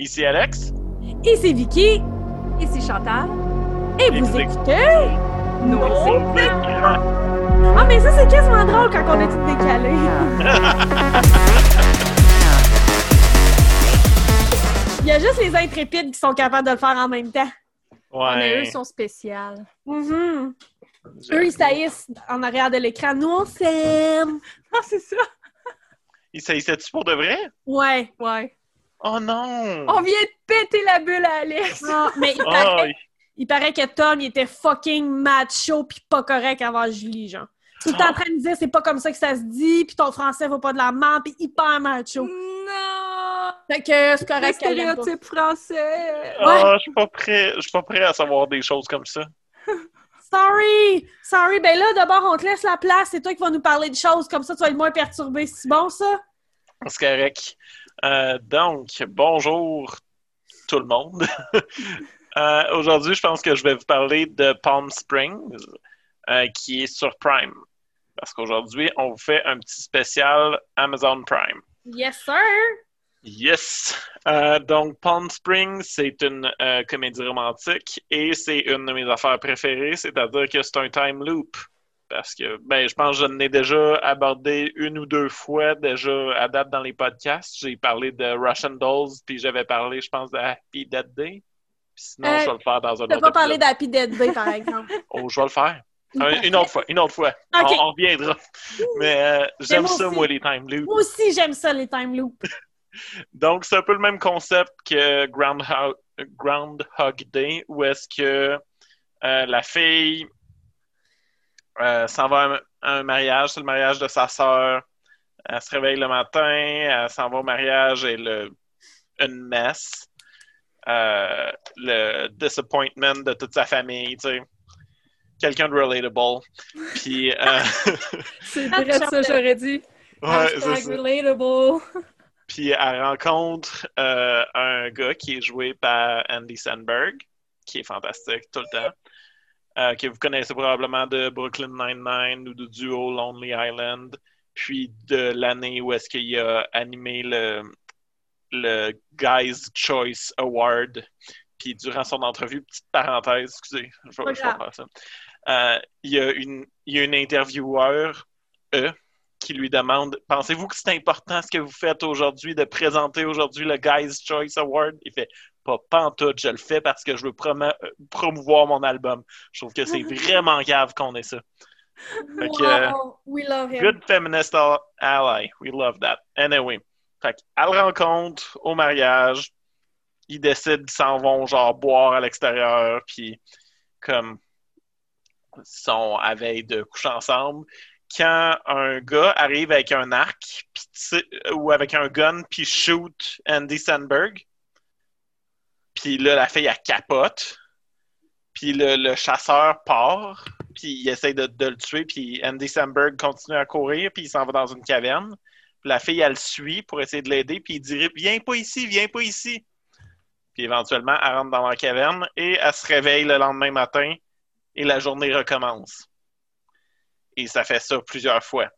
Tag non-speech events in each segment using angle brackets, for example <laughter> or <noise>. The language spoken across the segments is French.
Ici Alex. Ici Vicky. Ici Chantal. Et vous écoutez Nos. Ah, mais ça, c'est quasiment drôle quand on est tout décalé. <laughs> Il y a juste les intrépides qui sont capables de le faire en même temps. Mais eux Ouais. sont spéciales. Mhm. Eux, ils saillissent en arrière de l'écran. Nous, on s'aime. Ah, c'est ça? Il s'agissait-tu pour de vrai? Ouais. Ouais. Oh non! On vient de péter la bulle à Alex. Ah, mais il Oh, paraît, il paraît que Tom, il était fucking macho pis pas correct avant Julie, genre. Tout le temps en train de dire c'est pas comme ça que ça se dit, puis ton français vaut pas de la merde, pis hyper macho. Non! Fait que c'est Le correct pas. stéréotype français. Ah, je suis pas prêt. Je suis pas prêt à savoir des choses comme ça. <laughs> Sorry! Sorry, ben là, d'abord, on te laisse la place. C'est toi qui vas nous parler de choses. Comme ça, tu vas être moins perturbé. C'est bon, ça? C'est correct. Euh, donc, bonjour tout le monde. <laughs> Euh, Aujourd'hui, je pense que je vais vous parler de Palm Springs, euh, qui est sur Prime. Parce qu'aujourd'hui, on vous fait un petit spécial Amazon Prime. Yes, sir! Yes! Donc, Palm Springs, c'est une comédie romantique et c'est une de mes affaires préférées, c'est-à-dire que c'est un time loop. Parce que, ben, je pense que je l'ai déjà abordé une ou deux fois déjà à date dans les podcasts. J'ai parlé de Russian Dolls, puis j'avais parlé, je pense, de Happy Dead Day. Puis sinon, Euh, je vais le faire dans un T'as autre pas parlé d'Happy Dead Day, par exemple. <laughs> Oh, je vais le faire. Un- une autre fois, une autre fois. On, on reviendra. Mais euh, j'aime ça, aussi. moi, les time loops. Moi aussi, j'aime ça, les time loops. <laughs> Donc, c'est un peu le même concept que Groundhog, Groundhog Day, où est-ce que euh, la fille euh, s'en va à un, mariage, c'est le mariage de sa sœur. Elle se réveille le matin, elle s'en va au mariage et le, une messe. Euh, le disappointment de toute sa famille, tu sais. Quelqu'un de relatable. Puis, euh, <laughs> C'est vrai ça, j'aurais dit. ouais, relatable. Puis elle rencontre euh, un gars qui est joué par Andy Sandberg, qui est fantastique tout le temps, euh, que vous connaissez probablement de Brooklyn Nine-Nine ou du duo Lonely Island, puis de l'année où est-ce qu'il a animé le, le Guy's Choice Award. Puis durant son entrevue, petite parenthèse, excusez, je vais, je faire ça. Euh, il, y a une, il y a une intervieweur, E, qui lui demande Pensez-vous que c'est important ce que vous faites aujourd'hui, de présenter aujourd'hui le Guy's Choice Award? Il fait Pas pantoute, je le fais parce que je veux euh, promouvoir mon album. Je trouve que c'est <laughs> vraiment grave qu'on ait ça. Fait que, euh, Wow, we love him. Good feminist al- ally. We love that. Anyway. Fait qu'elle rencontre au mariage. Ils décident qu'ils s'en vont, genre, boire à l'extérieur. Puis, comme, ils sont à veille de coucher ensemble. Quand un gars arrive avec un arc ou avec un gun puis shoot Andy Sandberg, puis là, la fille, capote. Puis le, le chasseur part, puis il essaie de, le tuer, puis Andy Samberg continue à courir, puis il s'en va dans une caverne. La fille, elle le suit pour essayer de l'aider, puis il dit Viens pas ici, viens pas ici. Puis éventuellement, elle rentre dans la caverne et elle se réveille le lendemain matin et la journée recommence. Et ça fait ça plusieurs fois.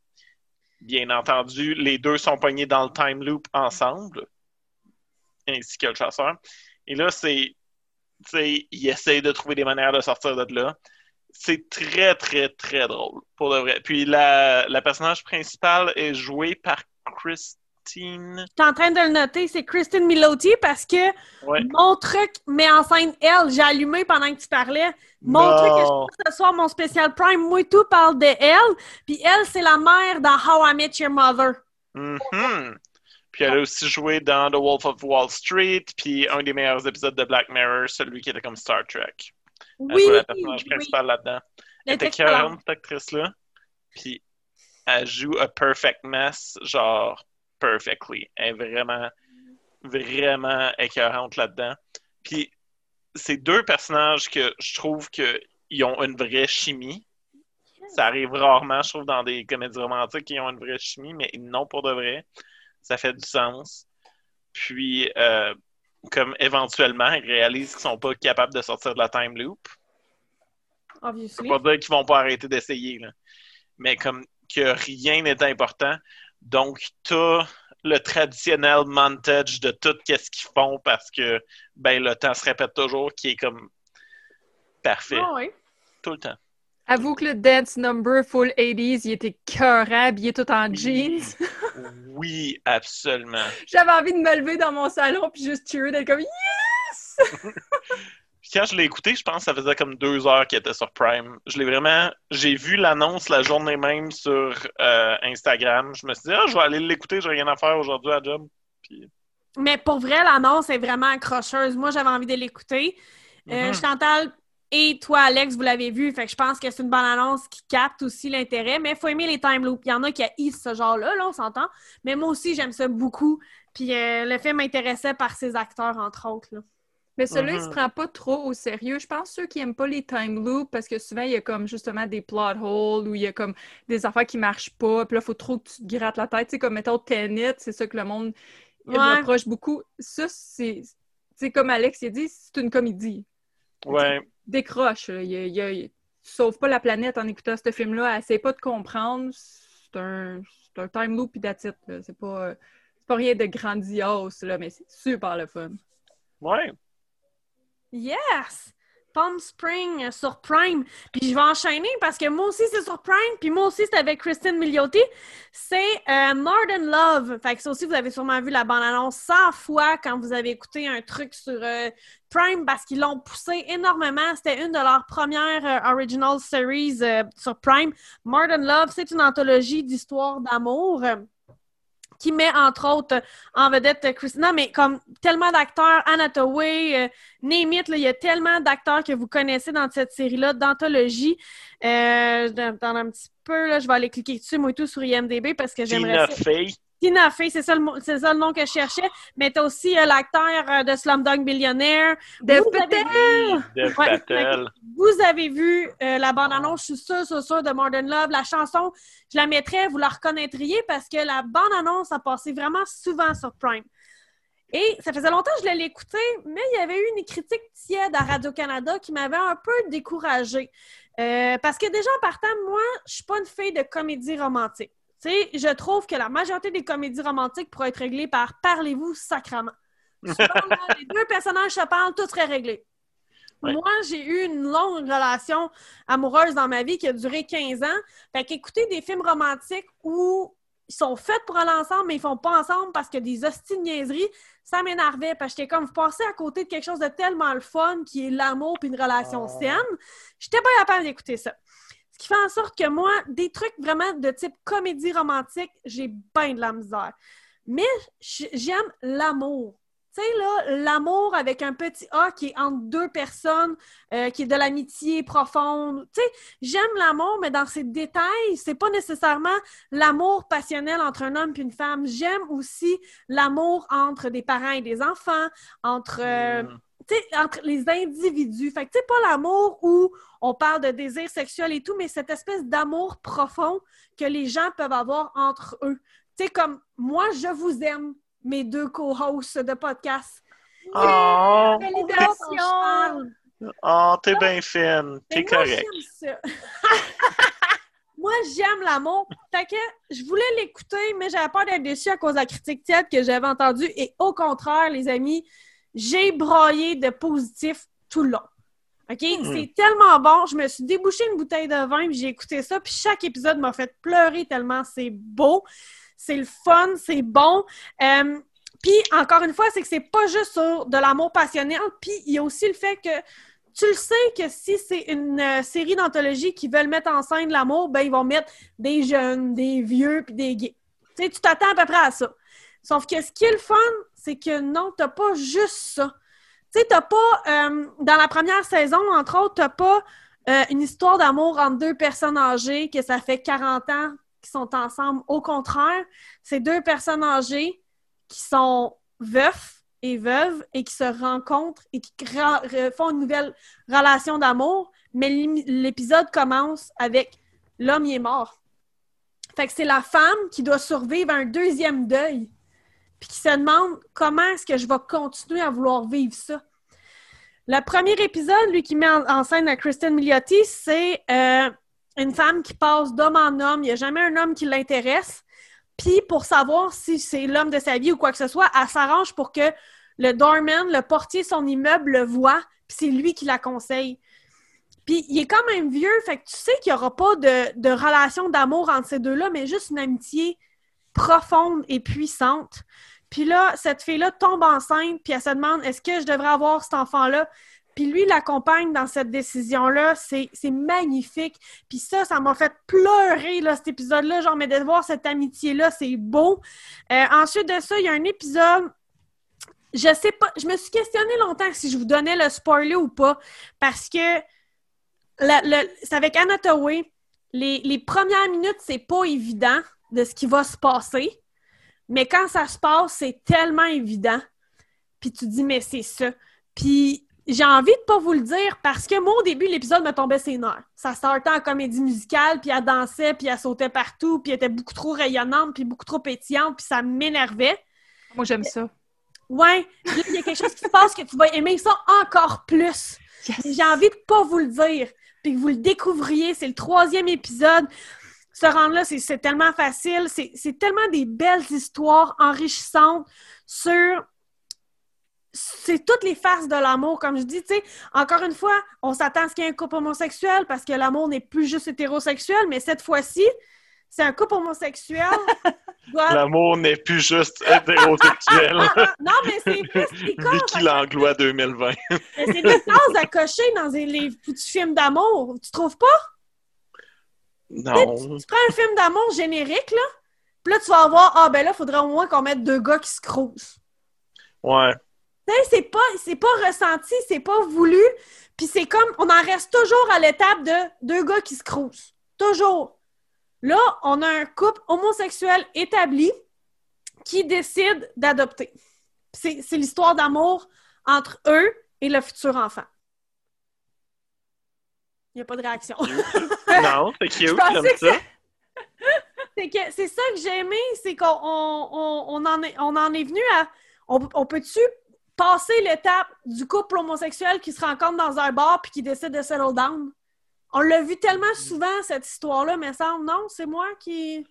Bien entendu, les deux sont pognés dans le time loop ensemble, ainsi que le chasseur. Et là, c'est il essaye de trouver des manières de sortir de là. C'est très, très, très drôle, pour de vrai. Puis la, la personnage principale est jouée par Christine. J'étais en train de le noter, c'est Kristen Milotti parce que Ouais. mon truc met en scène elle. J'ai allumé pendant que tu parlais. Mon truc que je fais ce soir, mon spécial Prime, moi tout parle de elle. Puis elle, c'est la mère dans How I Met Your Mother. Mhm. Puis elle a aussi joué dans The Wolf of Wall Street, puis un des meilleurs épisodes de Black Mirror, celui qui était comme Star Trek. Elle Oui, jouait la personnage oui. principale là-dedans. Elle était écœurante, cette actrice-là. Puis elle joue a perfect mess, genre perfectly. Elle est vraiment, vraiment écœurante là-dedans. Puis c'est deux personnages que je trouve qu'ils ont une vraie chimie. Ça arrive rarement, je trouve, dans des comédies romantiques qui ont une vraie chimie, mais non pour de vrai. Ça fait du sens. Puis, euh, comme éventuellement, ils réalisent qu'ils sont pas capables de sortir de la time loop. Je Obviously. veux pas dire qu'ils vont pas arrêter d'essayer, là. mais comme que rien n'est important. Donc, t'as le traditionnel montage de tout ce qu'ils font parce que ben le temps se répète toujours, qui est comme parfait Ah ouais. tout le temps. Avoue que le dance number full 80s, il était cœur habillé tout en jeans. <laughs> Oui, absolument. J'avais envie de me lever dans mon salon puis juste cheer, d'être comme yes! <laughs> Quand je l'ai écouté, je pense que ça faisait comme deux heures qu'il était sur Prime. Je l'ai vraiment. J'ai vu l'annonce la journée même sur euh, Instagram. Je me suis dit, ah, je vais aller l'écouter, j'ai rien à faire aujourd'hui à job. Puis, Mais pour vrai, l'annonce est vraiment accrocheuse. Moi, j'avais envie de l'écouter. Euh, Mhm. Chantal et toi, Alex, vous l'avez vu. Fait que je pense que c'est une bonne annonce qui capte aussi l'intérêt. Mais il faut aimer les time loops. Il y en a qui haïssent ce genre-là, là, on s'entend. Mais moi aussi, j'aime ça beaucoup. Puis euh, le film m'intéressait par ses acteurs, entre autres. là. Mais celui-là, il se prend pas trop au sérieux. Je pense ceux qui aiment pas les time loops parce que souvent, il y a comme justement des plot holes ou il y a comme des affaires qui marchent pas. Puis là, il faut trop que tu te grattes la tête. Tu sais, comme mettons Tenet, c'est ça que le monde Ouais. reproche beaucoup. Ça, c'est. Comme Alex il a dit, c'est une comédie. ouais. Décroche. là. Il Tu sauves pas la planète en écoutant ce film-là. Essaye pas de comprendre. C'est un, c'est un time loop puis. C'est pas, c'est pas rien de grandiose, là, mais c'est super le fun. Ouais. Yes! Palm Spring euh, sur Prime. Puis je vais enchaîner parce que moi aussi c'est sur Prime, puis moi aussi c'est avec Christine Milioti. C'est euh, Modern Love. Fait que ça aussi, vous avez sûrement vu la bande-annonce 100 fois quand vous avez écouté un truc sur euh, Prime parce qu'ils l'ont poussé énormément. C'était une de leurs premières euh, original series sur Prime. Modern Love, c'est une anthologie d'histoires d'amour. Qui met entre autres en vedette euh, Christina, mais comme tellement d'acteurs, Anna Hathaway, euh, Name it, là, il y a tellement d'acteurs que vous connaissez dans cette série-là d'anthologie. Euh, dans, dans un petit peu, là, je vais aller cliquer dessus, moi et tout, sur IMDB parce que j'aimerais. Tina Fey, c'est ça, le ça nom que je cherchais. Mais t'as aussi euh, l'acteur euh, de Slumdog Millionaire. Dev Vous avez Patel! Dev Ouais, Patel. Vous avez vu euh, la bande-annonce, je suis sûre, sûre, sûre, de Modern Love. La chanson, je la mettrais, vous la reconnaîtriez parce que la bande-annonce a passé vraiment souvent sur Prime. Et ça faisait longtemps que je l'ai écouté, mais il y avait eu une critique tiède à Radio-Canada qui m'avait un peu découragée. Euh, parce que déjà, en partant, moi, je suis pas une fille de comédie romantique. Tu sais, je trouve que la majorité des comédies romantiques pourraient être réglées par « parlez-vous sacrament <laughs> ». Souvent, là, les deux personnages se parlent, tout serait réglé. Ouais. Moi, j'ai eu une longue relation amoureuse dans ma vie qui a duré 15 ans. Fait qu'écouter des films romantiques où ils sont faits pour aller ensemble, mais ils font pas ensemble parce que des hosties de niaiseries, ça m'énervait. Parce que j'étais comme, vous passez à côté de quelque chose de tellement le fun qui est l'amour puis une relation Ah. saine. J'étais pas capable d'écouter ça. Qui fait en sorte que moi, des trucs vraiment de type comédie romantique, j'ai bien de la misère. Mais j'aime l'amour. Tu sais, là, l'amour avec un petit A qui est entre deux personnes, euh, qui est de l'amitié profonde. Tu sais, j'aime l'amour, mais dans ses détails, c'est pas nécessairement l'amour passionnel entre un homme et une femme. J'aime aussi l'amour entre des parents et des enfants, entre, euh, Mm. Entre les individus. Fait que, tu sais, pas l'amour où on parle de désir sexuel et tout, mais cette espèce d'amour profond que les gens peuvent avoir entre eux. Tu sais, comme moi, je vous aime, mes deux co-hosts de podcast. Oh, Validation! oh t'es bien fine. T'es correct. <laughs> moi, j'aime l'amour. Fait que je voulais l'écouter, mais j'avais peur d'être déçue à cause de la critique tiède que j'avais entendue. Et au contraire, les amis, j'ai broyé de positif tout le long. OK? Hmm. C'est tellement bon. Je me suis débouché une bouteille de vin, puis j'ai écouté ça, puis chaque épisode m'a fait pleurer tellement c'est beau. C'est le fun, c'est bon. Euh, puis, encore une fois, c'est que c'est pas juste sur de l'amour passionnel, puis il y a aussi le fait que tu le sais que si c'est une euh, série d'anthologie qui veulent mettre en scène l'amour, ben ils vont mettre des jeunes, des vieux, puis des gays. Tu sais, tu t'attends à peu près à ça. Sauf que ce qui est le fun, c'est que non, t'as pas juste ça. Tu sais, t'as pas, euh, dans la première saison, entre autres, t'as pas euh, une histoire d'amour entre deux personnes âgées que ça fait 40 ans qui sont ensemble. Au contraire, c'est deux personnes âgées qui sont veufs et veuves et qui se rencontrent et qui font une nouvelle relation d'amour, mais l'épisode commence avec l'homme est mort. Fait que c'est la femme qui doit survivre à un deuxième deuil, puis qui se demande comment est-ce que je vais continuer à vouloir vivre ça. Le premier épisode, lui qui met en, scène à Kristen Milioti, c'est euh, une femme qui passe d'homme en homme. Il n'y a jamais un homme qui l'intéresse. Puis pour savoir si c'est l'homme de sa vie ou quoi que ce soit, elle s'arrange pour que le doorman, le portier de son immeuble, le voit, puis c'est lui qui la conseille. Puis il est quand même vieux, fait que tu sais qu'il n'y aura pas de relation d'amour entre ces deux-là, mais juste une amitié profonde et puissante. Puis là, cette fille-là tombe enceinte, puis elle se demande est-ce que je devrais avoir cet enfant-là? Puis lui l'accompagne dans cette décision-là. C'est magnifique. Puis ça, ça m'a fait pleurer, là, cet épisode-là. Genre, mais de voir cette amitié-là, c'est beau. Euh, ensuite de ça, il y a un épisode... Je sais pas, je me suis questionnée longtemps si je vous donnais le spoiler ou pas, parce que c'est avec Anna Les, les premières minutes, c'est pas évident de ce qui va se passer, mais quand ça se passe, c'est tellement évident. Puis tu dis, mais c'est ça. Puis j'ai envie de pas vous le dire parce que moi, au début, l'épisode me tombait ses nerfs. Ça startait en comédie musicale, puis elle dansait, puis elle sautait partout, puis elle était beaucoup trop rayonnante, puis beaucoup trop pétillante, puis ça m'énervait. Moi, j'aime ça. Ouais, il y a quelque chose qui se passe que tu vas aimer ça encore plus. J'ai envie de pas vous le dire, puis que vous le découvriez. C'est le troisième épisode. Se rendre là, c'est tellement facile. C'est tellement des belles histoires enrichissantes sur c'est toutes les faces de l'amour, comme je dis, tu sais. Encore une fois, on s'attend à ce qu'il y ait un couple homosexuel parce que l'amour n'est plus juste hétérosexuel, mais cette fois-ci, c'est un couple homosexuel. <laughs> L'amour n'est plus juste hétérosexuel. <laughs> non, mais c'est plus <laughs> Vicky Langlois 2020. c'est des cases à cocher dans les petits films d'amour, tu trouves pas? Non. Tu, prends un film d'amour générique, là, puis là, tu vas voir, ah ben là, il faudrait au moins qu'on mette deux gars qui se crousent. Ouais c'est pas, c'est pas ressenti, c'est pas voulu. Puis c'est comme, on en reste toujours à l'étape de deux gars qui se crousent. Toujours. Là, on a un couple homosexuel établi qui décide d'adopter. C'est, l'histoire d'amour entre eux et le futur enfant. Il n'y a pas de réaction. <laughs> <laughs> non, c'est cute, comme ça. <laughs> C'est, ça que j'ai aimé, c'est qu'on on, en est, on en est venu à. On, on peut-tu passer l'étape du couple homosexuel qui se rencontre dans un bar puis qui décide de settle down? On l'a vu tellement souvent, cette histoire-là, mais ça, non, c'est moi qui,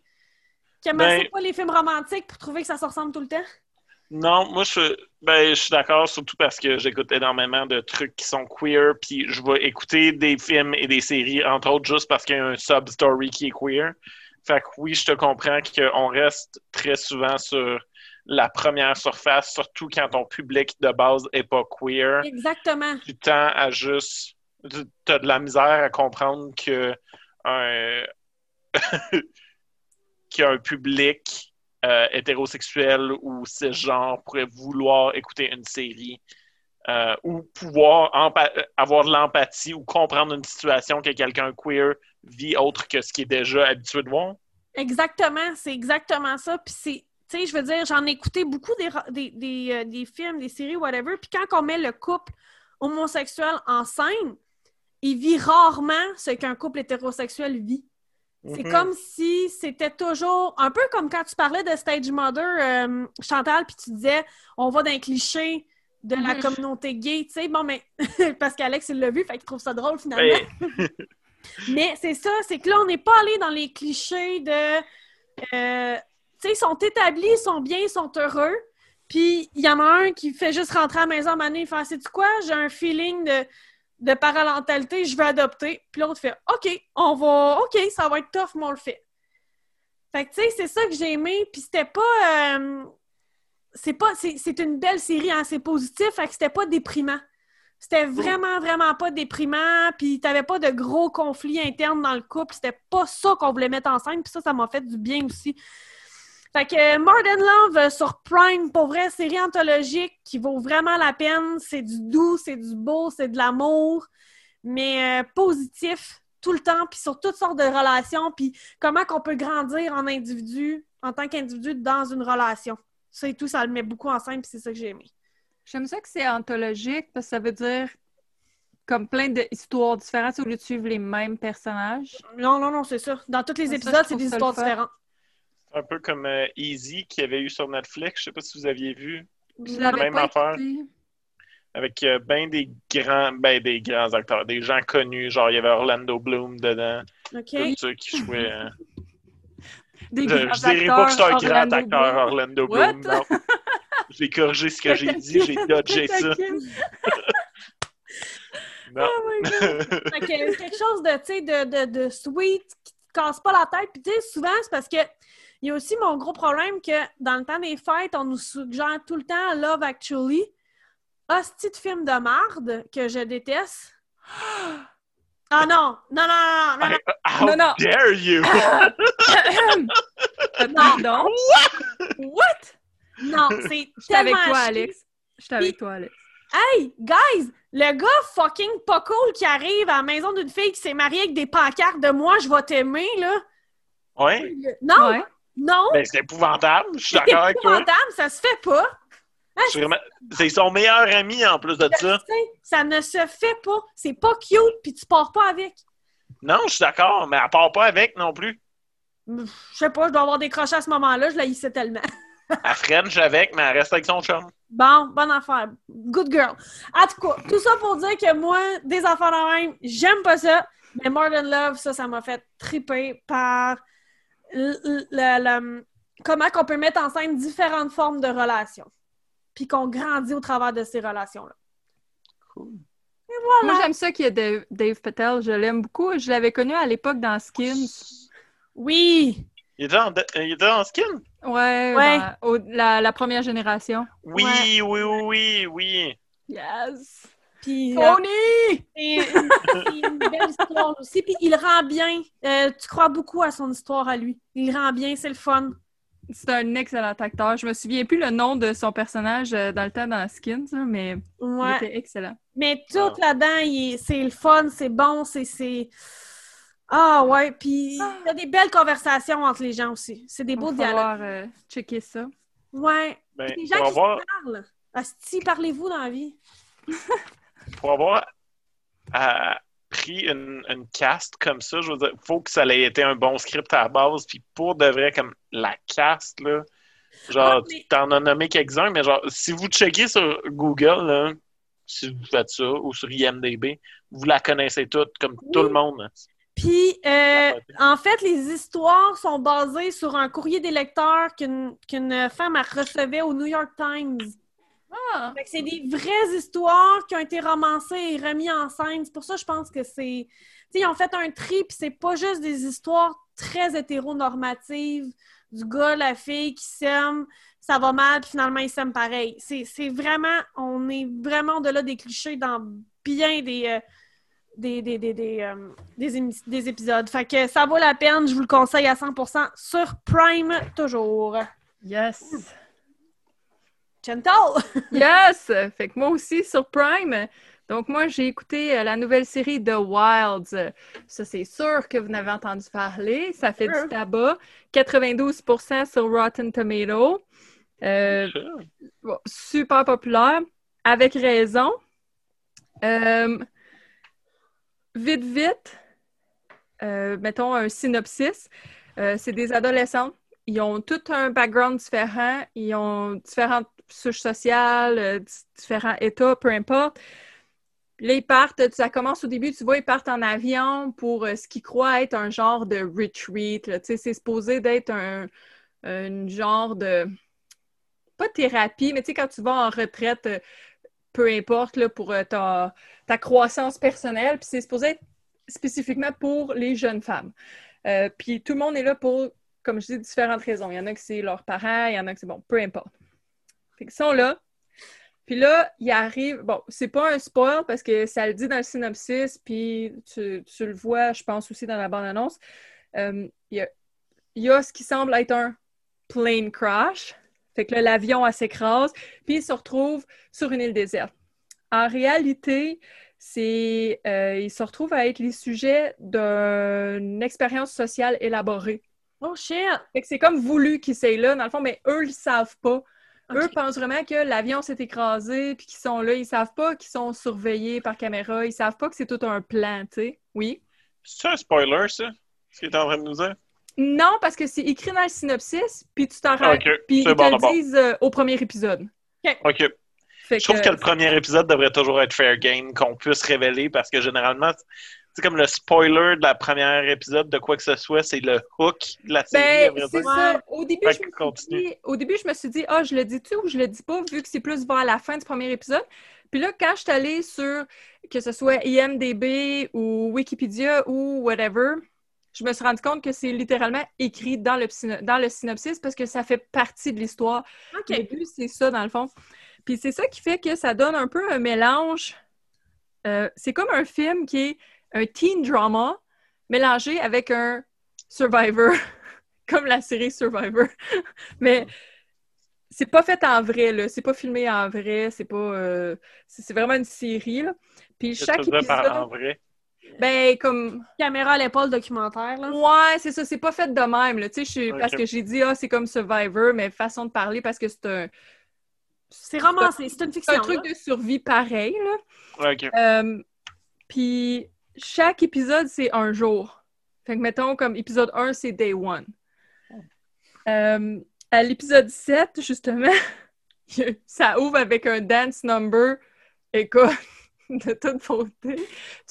qui ben, pas les films romantiques pour trouver que ça se ressemble tout le temps. Non, moi, je, ben, je suis d'accord, surtout parce que j'écoute énormément de trucs qui sont queer, puis je vais écouter des films et des séries, entre autres, juste parce qu'il y a un sub-story qui est queer. Fait que oui, je te comprends qu'on reste très souvent sur la première surface, surtout quand ton public de base est pas queer. Exactement. Tu tends à juste. Tu as de la misère à comprendre que un, <laughs> qu'un public euh, hétérosexuel ou cisgenre pourrait vouloir écouter une série euh, ou pouvoir avoir de l'empathie ou comprendre une situation que quelqu'un queer vit autre que ce qui est déjà habitué de voir. Exactement, c'est exactement ça. Puis c'est tu sais, je veux dire, j'en ai beaucoup euh, des, films, des séries, whatever. Puis quand on met le couple homosexuel en scène, il vit rarement ce qu'un couple hétérosexuel vit. C'est mhm. comme si c'était toujours un peu comme quand tu parlais de Stage Mother, euh, Chantal, puis tu disais on va d'un cliché de la mhm. communauté gay, tu sais. Bon, mais <laughs> parce qu'Alex, il l'a vu, fait qu'il trouve ça drôle finalement. <laughs> mais c'est ça, c'est que là, on n'est pas allé dans les clichés de. Euh, ils sont établis, ils sont bien, ils sont heureux. Puis il y en a un qui fait juste rentrer à la maison à il fait C'est quoi? J'ai un feeling de, de parentalité, je vais adopter. Puis l'autre fait OK, on va, OK, ça va être tough, mais on le fait. Fait que tu sais, c'est ça que j'ai aimé. Puis c'était pas. Euh, c'est pas. C'est une belle série, hein, c'est positif, fait que c'était pas déprimant. C'était vraiment, vraiment pas déprimant, puis t'avais pas de gros conflits internes dans le couple. C'était pas ça qu'on voulait mettre en scène, puis ça, ça m'a fait du bien aussi. Fait que Modern Love euh, sur Prime, pour vrai, série anthologique qui vaut vraiment la peine. C'est du doux, c'est du beau, c'est de l'amour, mais euh, positif tout le temps, puis sur toutes sortes de relations, puis comment qu'on peut grandir en individu, en tant qu'individu dans une relation. Ça et tout, ça le met beaucoup en scène, puis c'est ça que j'ai aimé. J'aime ça que c'est anthologique, parce que ça veut dire comme plein d'histoires différentes au lieu de suivre les mêmes personnages. Non, non, non, c'est ça. Dans tous les épisodes, c'est des histoires différentes un peu comme euh, Easy qui avait eu sur Netflix. Je sais pas si vous aviez vu. la même affaire. Avec euh, ben des grands, ben des grands acteurs, des gens connus, genre il y avait Orlando Bloom dedans. OK. ceux qui jouaient. Euh, <laughs> des Je, dirais pas que suis un grand Orlando acteur, Bloom. Orlando What? Bloom. Non. <laughs> J'ai corrigé ce que j'ai dit, j'ai <laughs> dodgé ça. Non. Oh my God. Fait que quelque chose de, de, de, de sweet qui te casse pas la tête. Puis, tu sais, souvent, c'est parce que il y a aussi mon gros problème que dans le temps des fêtes, on nous suggère tout le temps Love Actually. Hostie de film de marde que je déteste. Ah non! Non, non, non, non, non, How Non, non. dare you? <laughs> Pardon? What? non, c'est J'étais avec tellement toi. Alex. J'étais avec toi, Alex. Hey, guys! Le gars fucking pas cool qui arrive à la maison d'une fille qui s'est mariée avec des pancartes de « Moi, je vais t'aimer », là. Ouais, Non! Ouais. Non! ben c'est épouvantable, je suis C'est d'accord avec toi. épouvantable, ça se fait pas. Vraiment- C'est son meilleur ami en plus de Je ça. sais, ça ne se fait pas. C'est pas cute, puis tu pars pas avec. Non, je suis d'accord, mais elle part pas avec non plus. Je sais pas, je dois avoir décroché à ce moment-là, je la hissais tellement. <laughs> Elle French avec, mais elle reste avec son chum. Bon, bonne affaire. Good girl. En tout cas, tout ça pour dire que moi, des affaires de même, j'aime pas ça. Mais More Than Love, ça, ça m'a fait triper par le- le- comment qu'on peut mettre en scène différentes formes de relations. Puis qu'on grandit au travers de ces relations-là. Cool. Moi, j'aime ça qu'il y ait Dave, Dave Patel. Je l'aime beaucoup. Je l'avais connu à l'époque dans Skins. Oui! Il était en, il était en skin? Ouais, Ouais. au- la, la première génération. Oui, Ouais. oui, oui, oui, oui. Yes! Puis, euh, Tony! c'est une, c'est une belle histoire aussi. Puis il rend bien. Euh, tu crois beaucoup à son histoire à lui. Il rend bien, c'est le fun. C'est un excellent acteur. Je me souviens plus le nom de son personnage euh, dans le temps dans Skins, mais il Ouais. était excellent. Mais tout Ah. là-dedans, il est- c'est le fun, c'est bon, c'est. c'est- Ah ouais, puis il y a des belles conversations entre les gens aussi. C'est des Il beaux va dialogues. falloir euh, checker ça. Ouais. Ben, Des pour gens qui se parlent. Asti, parlez-vous dans la vie. <laughs> pour avoir euh, pris une, une cast comme ça, je veux dire, faut que ça ait été un bon script à la base. Puis pour de vrai, comme la cast, là, genre, Ah, mais- t'en as nommé quelques-uns, mais genre, si vous checkez sur Google, là, si vous faites ça, ou sur IMDB, vous la connaissez toutes, comme Oui. tout le monde. Puis, euh, en fait, les histoires sont basées sur un courrier des lecteurs qu'une qu'une femme recevait au New York Times. Ah! Fait que c'est des vraies histoires qui ont été romancées et remises en scène. C'est pour ça que je pense que c'est... Tu ils ont fait un tri, puis c'est pas juste des histoires très hétéronormatives du gars, la fille qui s'aiment, ça va mal, puis finalement ils s'aiment pareil. C'est c'est vraiment... On est vraiment au-delà des clichés dans bien des... euh, des, des, des, des, euh, des épisodes. Fait que ça vaut la peine, je vous le conseille à 100% sur Prime, toujours. Yes! Gentle! <laughs> Yes! Fait que moi aussi sur Prime. Donc, moi, j'ai écouté euh, la nouvelle série The Wilds. Ça, c'est sûr que vous n'avez entendu parler. Ça fait du tabac. 92% sur Rotten Tomato. Euh, bon, super populaire. Avec raison. Euh, vite, vite. euh, mettons un synopsis. Euh, c'est des adolescentes. Ils ont tout un background différent. Ils ont différentes souches sociales, euh, différents états, peu importe. Là, ils partent, ça commence au début, tu vois, ils partent en avion pour euh, ce qu'ils croient être un genre de retreat. Tu sais, c'est supposé d'être un, genre de. Pas thérapie, mais tu sais, quand tu vas en retraite, euh, peu importe, pour ta, croissance personnelle, puis c'est supposé être spécifiquement pour les jeunes femmes. Puis tout le monde est là pour, comme je dis, différentes raisons. Il y en a que c'est leurs parents, il y en a que c'est bon, peu importe. Fait qu'ils sont là. Puis là, il arrive. Bon, c'est pas un spoil parce que ça le dit dans le synopsis, puis tu, tu le vois, je pense aussi dans la bande-annonce. Euh, Il y, a, il y a ce qui semble être un plane crash. Fait que là, l'avion, s'écrase, puis il se retrouve sur une île déserte. En réalité, c'est euh, ils se retrouvent à être les sujets d'une expérience sociale élaborée. Oh shit! Fait que c'est comme voulu qu'ils soient là, dans le fond, mais eux, ils le savent pas. Eux pensent vraiment que l'avion s'est écrasé puis qu'ils sont là. Ils savent pas qu'ils sont surveillés par caméra. Ils savent pas que c'est tout un plan, tu sais. Oui. C'est un spoiler, ça? Ce qu'il est en train de nous dire? Non, parce que c'est écrit dans le synopsis, puis tu t'en rends... Ok, Puis ils bon te le disent euh, au premier épisode. OK. Je trouve que- que le premier épisode devrait toujours être fair game, qu'on puisse révéler, parce que généralement, c'est comme le spoiler de la première épisode de quoi que ce soit, c'est le hook de la série. Ben, c'est ça. Au début, je me suis continue. dit, au début, je me suis dit, ah, je le dis-tu ou je le dis pas, vu que c'est plus vers la fin du premier épisode. Puis là, quand je suis allée sur, que ce soit IMDB ou Wikipédia ou whatever, je me suis rendu compte que c'est littéralement écrit dans le, dans le synopsis parce que ça fait partie de l'histoire. Le OK. but, c'est ça, dans le fond. Puis c'est ça qui fait que ça donne un peu un mélange. euh, c'est comme un film qui est un teen drama mélangé avec un Survivor, <laughs> comme la série Survivor. <laughs> Mais c'est pas fait en vrai, là. C'est pas filmé en vrai. C'est pas. euh, c'est c'est vraiment une série, là. Puis chaque par en épisode. vrai. Ben, comme. Caméra à l'épaule documentaire, là. Ouais, c'est ça, c'est pas fait de même, là. Tu sais, parce que j'ai dit, ah, c'est comme Survivor, mais façon de parler parce que c'est un, C'est romancé, c'est une c'est fiction. un truc là. de survie pareil, là. Ok. Euh, Puis chaque épisode, c'est un jour. Fait que mettons, comme épisode 1, c'est day one. Euh, à l'épisode 7, justement, <laughs> ça ouvre avec un dance number. Écoute, <laughs> de toute beauté.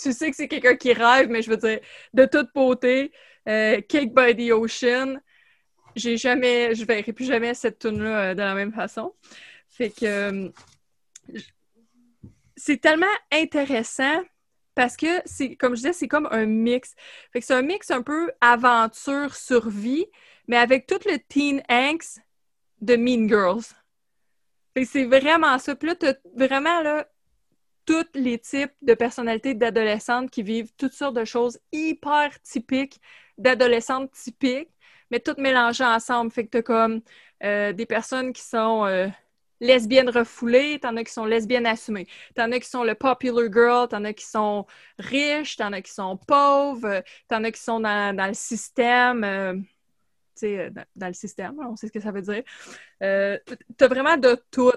Tu sais que c'est quelqu'un qui rêve, mais je veux dire, de toute beauté. euh, Cake by the Ocean. J'ai jamais, je verrai plus jamais cette tune-là euh, de la même façon. Fait que euh, c'est tellement intéressant parce que c'est, comme je disais, c'est comme un mix. Fait que c'est un mix un peu aventure, survie, mais avec tout le teen angst de Mean Girls. C'est vraiment ça. Puis là, t'as vraiment là, tous les types de personnalités d'adolescentes qui vivent toutes sortes de choses hyper typiques d'adolescentes typiques, mais toutes mélangées ensemble. Fait que t'as comme euh, des personnes qui sont euh, lesbiennes refoulées, t'en as qui sont lesbiennes assumées, t'en as qui sont le popular girl, t'en as qui sont riches, t'en as qui sont pauvres, t'en as qui sont dans, le système, euh, tu sais, euh, dans, le système, on sait ce que ça veut dire. Euh, t'as vraiment de tout.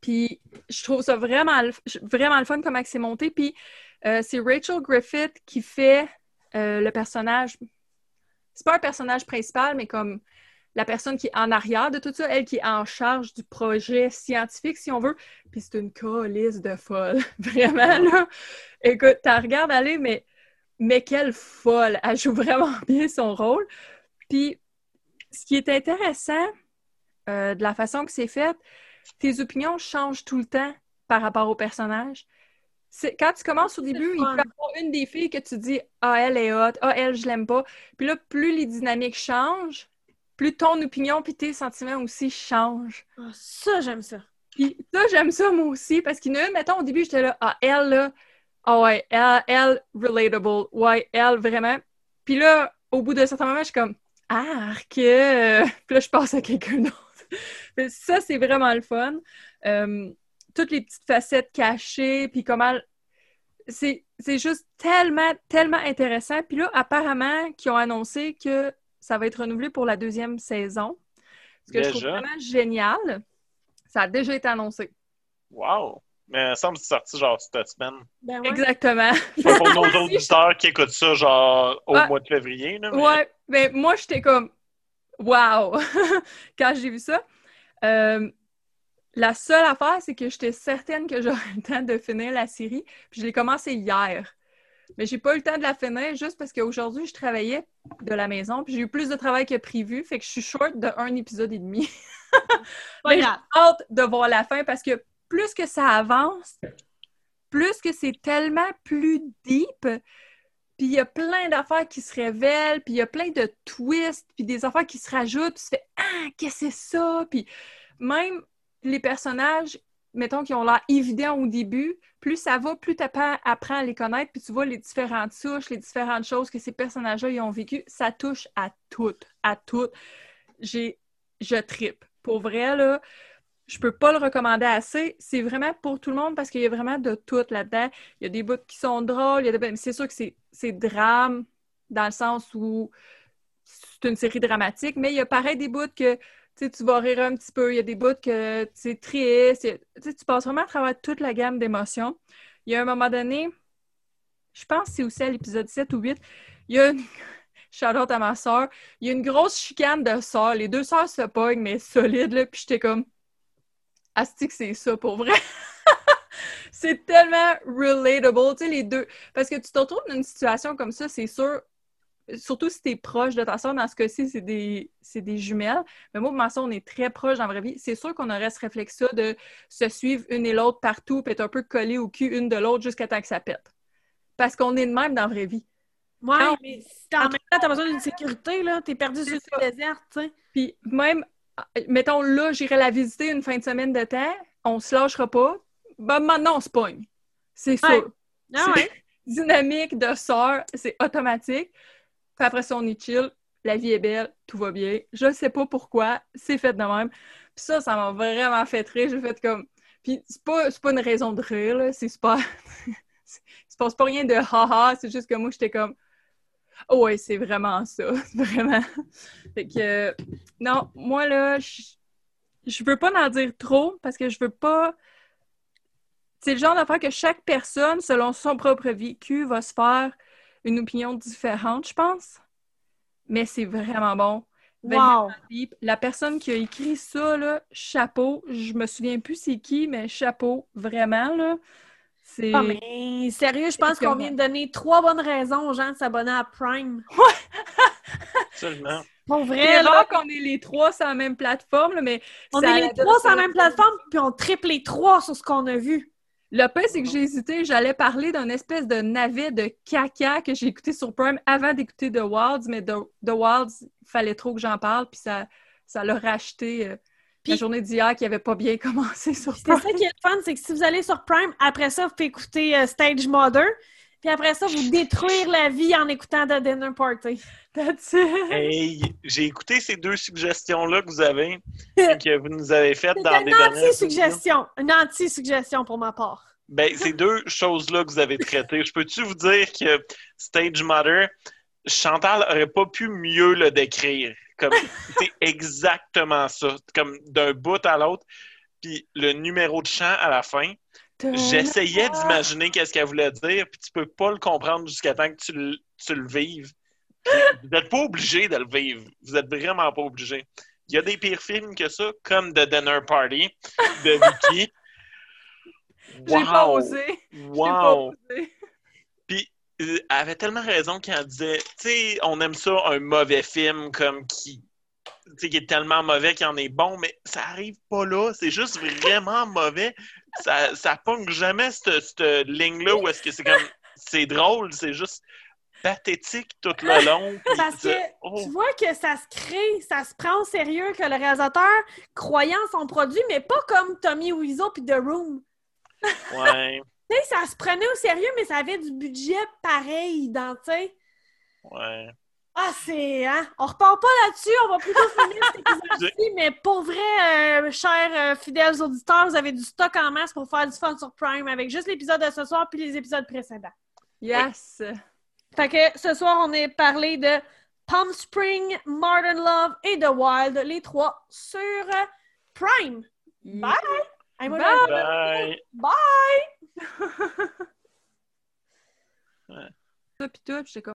Puis je trouve ça vraiment, vraiment le fun comment c'est monté. Puis c'est Rachel Griffith qui fait le personnage. C'est pas un personnage principal, mais comme la personne qui est en arrière de tout ça, elle qui est en charge du projet scientifique, si on veut. Puis c'est une colisse de folle. <laughs> Vraiment, là. Écoute, t'as regardes aller, mais, mais quelle folle. Elle joue vraiment <laughs> bien son rôle. Puis ce qui est intéressant euh, de la façon que c'est fait, tes opinions changent tout le temps par rapport au personnage. Quand tu commences au début, il peut y avoir une des filles que tu dis Ah, elle est hot, ah, elle, je l'aime pas. Puis là, plus les dynamiques changent, plus ton opinion puis tes sentiments aussi changent. Ah, ça, j'aime ça. Puis ça, j'aime ça moi aussi, parce qu'il y en a une, mettons, au début, j'étais là, ah, elle, là, ah ouais, elle, elle, relatable, ouais, elle, vraiment. Puis là, au bout d'un certain moment, je suis comme, arc, euh. <laughs> puis là, je passe à quelqu'un d'autre. <laughs> Mais ça, c'est vraiment le fun. Euh, toutes les petites facettes cachées, puis comment... C'est c'est juste tellement, tellement intéressant. Puis là, apparemment, qu'ils ont annoncé que ça va être renouvelé pour la deuxième saison. Ce que je trouve vraiment génial. Ça a déjà été annoncé. Wow! Mais il me semble que c'est sorti genre cette semaine. Ben ouais. Exactement. <laughs> Pas pour nos <laughs> auditeurs qui écoutent ça genre au Ah. mois de février. Là, mais... Ouais, mais moi, j'étais comme wow <laughs> quand j'ai vu ça. Euh, la seule affaire, c'est que j'étais certaine que j'aurais le temps de finir la série. Puis je l'ai commencé hier. Mais j'ai pas eu le temps de la finir juste parce qu'aujourd'hui, je travaillais de la maison. Puis j'ai eu plus de travail que prévu. Fait que je suis short de un épisode et demi. <laughs> Mais j'ai hâte de voir la fin parce que plus que ça avance, plus que c'est tellement plus deep, puis il y a plein d'affaires qui se révèlent, puis il y a plein de twists, puis des affaires qui se rajoutent, puis tu fais Ah, qu'est-ce que c'est ça? Puis même les personnages, mettons, qui ont l'air évidents au début, plus ça va, plus tu apprends, à les connaître, puis tu vois les différentes touches, les différentes choses que ces personnages-là ont vécues, ça touche à toutes, à toutes. J'ai, je tripe. Pour vrai, là, je peux pas le recommander assez. C'est vraiment pour tout le monde parce qu'il y a vraiment de tout là-dedans. Il y a des bouts qui sont drôles, il y a c'est sûr que c'est, c'est drame dans le sens où c'est une série dramatique, mais il y a pareil des bouts que tu vas rire un petit peu, il y a des bouts que c'est triste, il y a- tu tu passes vraiment à travers toute la gamme d'émotions. Il y a un moment donné, je pense que c'est aussi à l'épisode 7 ou 8, il y a une... <laughs> Shout-out à ma soeur. Il y a une grosse chicane de sœurs. Les deux sœurs se pognent, mais solides, là. Puis j'étais comme... Asti que c'est ça, pour vrai. <laughs> c'est tellement relatable, tu sais, les deux. Parce que tu te retrouves dans une situation comme ça, c'est sûr, surtout si t'es proche de ta soeur, dans ce cas-ci, c'est des, c'est des jumelles. Mais moi, ma soeur, on est très proches dans la vraie vie. C'est sûr qu'on aurait ce réflexe-là de se suivre une et l'autre partout, puis être un peu collés au cul une de l'autre jusqu'à temps que ça pète. Parce qu'on est de même dans la vraie vie. Ouais, Quand- mais si en même temps, t'as besoin d'une sécurité, là, t'es perdu sur le désert, tu sais. Puis même, mettons là, j'irai la visiter une fin de semaine de temps, on se lâchera pas. Ben maintenant, on se pogne. C'est. Ouais. Ah C'est- ouais. <laughs> Dynamique de sœur, c'est automatique. Après ça, on est chill. La vie est belle, tout va bien. Je sais pas pourquoi, c'est fait de même. Puis ça, ça m'a vraiment fait rire. J'ai fait comme. Puis c'est pas, pas une raison de rire, là. C'est. Il se passe pas rien de haha, c'est juste que moi, j'étais comme. Oh ouais, c'est vraiment ça. <laughs> Vraiment. Fait que. non, moi, là, je, je veux pas en dire trop parce que je veux pas. C'est le genre d'affaire que chaque personne, selon son propre vécu, va se faire une opinion différente, je pense. Mais c'est vraiment bon. Wow. La personne qui a écrit ça, là, chapeau. Je me souviens plus c'est qui, mais chapeau, vraiment, là. C'est. Ah, mais sérieux, je pense qu'on vient de donner trois bonnes raisons aux gens de s'abonner à Prime. Absolument. <laughs> Pour C'est vrai, là, qu'on ait les trois sur la même plateforme, là, mais on est les trois sur la même plateforme, puis on triple les trois sur ce qu'on a vu. Le pire, c'est que j'ai hésité. J'allais parler d'un espèce de navet de caca que j'ai écouté sur Prime avant d'écouter The Wilds, mais The, The Wilds, il fallait trop que j'en parle, puis ça ça l'a racheté euh, Puis- la journée d'hier qui avait pas bien commencé sur C'est Prime. ça qui est le fun, c'est que si vous allez sur Prime, après ça, vous pouvez écouter euh, Stage Mother, puis après ça, vous détruire la vie en écoutant The Dinner Party. Hey, j'ai écouté ces deux suggestions-là que vous avez, <laughs> que vous nous avez faites dans une des dernières émissions. anti-suggestion. Une anti-suggestion pour ma part. Ben, ces deux <laughs> choses-là que vous avez traitées, je peux-tu vous dire que Stage Mother, Chantal aurait pas pu mieux le décrire? Comme, <laughs> c'est exactement ça. Comme d'un bout à l'autre. Puis le numéro de chant à la fin, j'essayais d'imaginer qu'est-ce qu'elle voulait dire, puis tu peux pas le comprendre jusqu'à temps que tu le, tu le vives. Vous n'êtes pas obligé de le vivre. Vous êtes vraiment pas obligé. Il y a des pires films que ça, comme The Dinner Party de Vicky. <laughs> J'ai pas Wow! osé. J'ai pas Wow! osé. Puis, euh, elle avait tellement raison quand elle disait, tu sais, on aime ça, un mauvais film comme qui, qui est tellement mauvais qu'il en est bon, mais ça arrive pas là. C'est juste vraiment mauvais. Ça, ça pogne jamais cette, cette ligne-là où est-ce que c'est comme, c'est drôle, c'est juste pathétique tout le long. Parce que oh, tu vois que ça se crée, ça se prend au sérieux, que le réalisateur croyant son produit, mais pas comme Tommy Wiseau puis The Room. ouais, <laughs> ça se prenait au sérieux, mais ça avait du budget pareil dans, tu sais. ouais. Ah, c'est, hein? On repart pas là-dessus, on va plutôt finir cet <laughs> épisode-ci, mais pour vrai, euh, chers euh, fidèles auditeurs, vous avez du stock en masse pour faire du fun sur Prime avec juste l'épisode de ce soir puis les épisodes précédents. Yes. Fait que ce soir, on est parlé de Palm Spring, Modern Love et The Wild, les trois sur euh, Prime. Bye! Bye! Bye! Bye! Ça pis tout,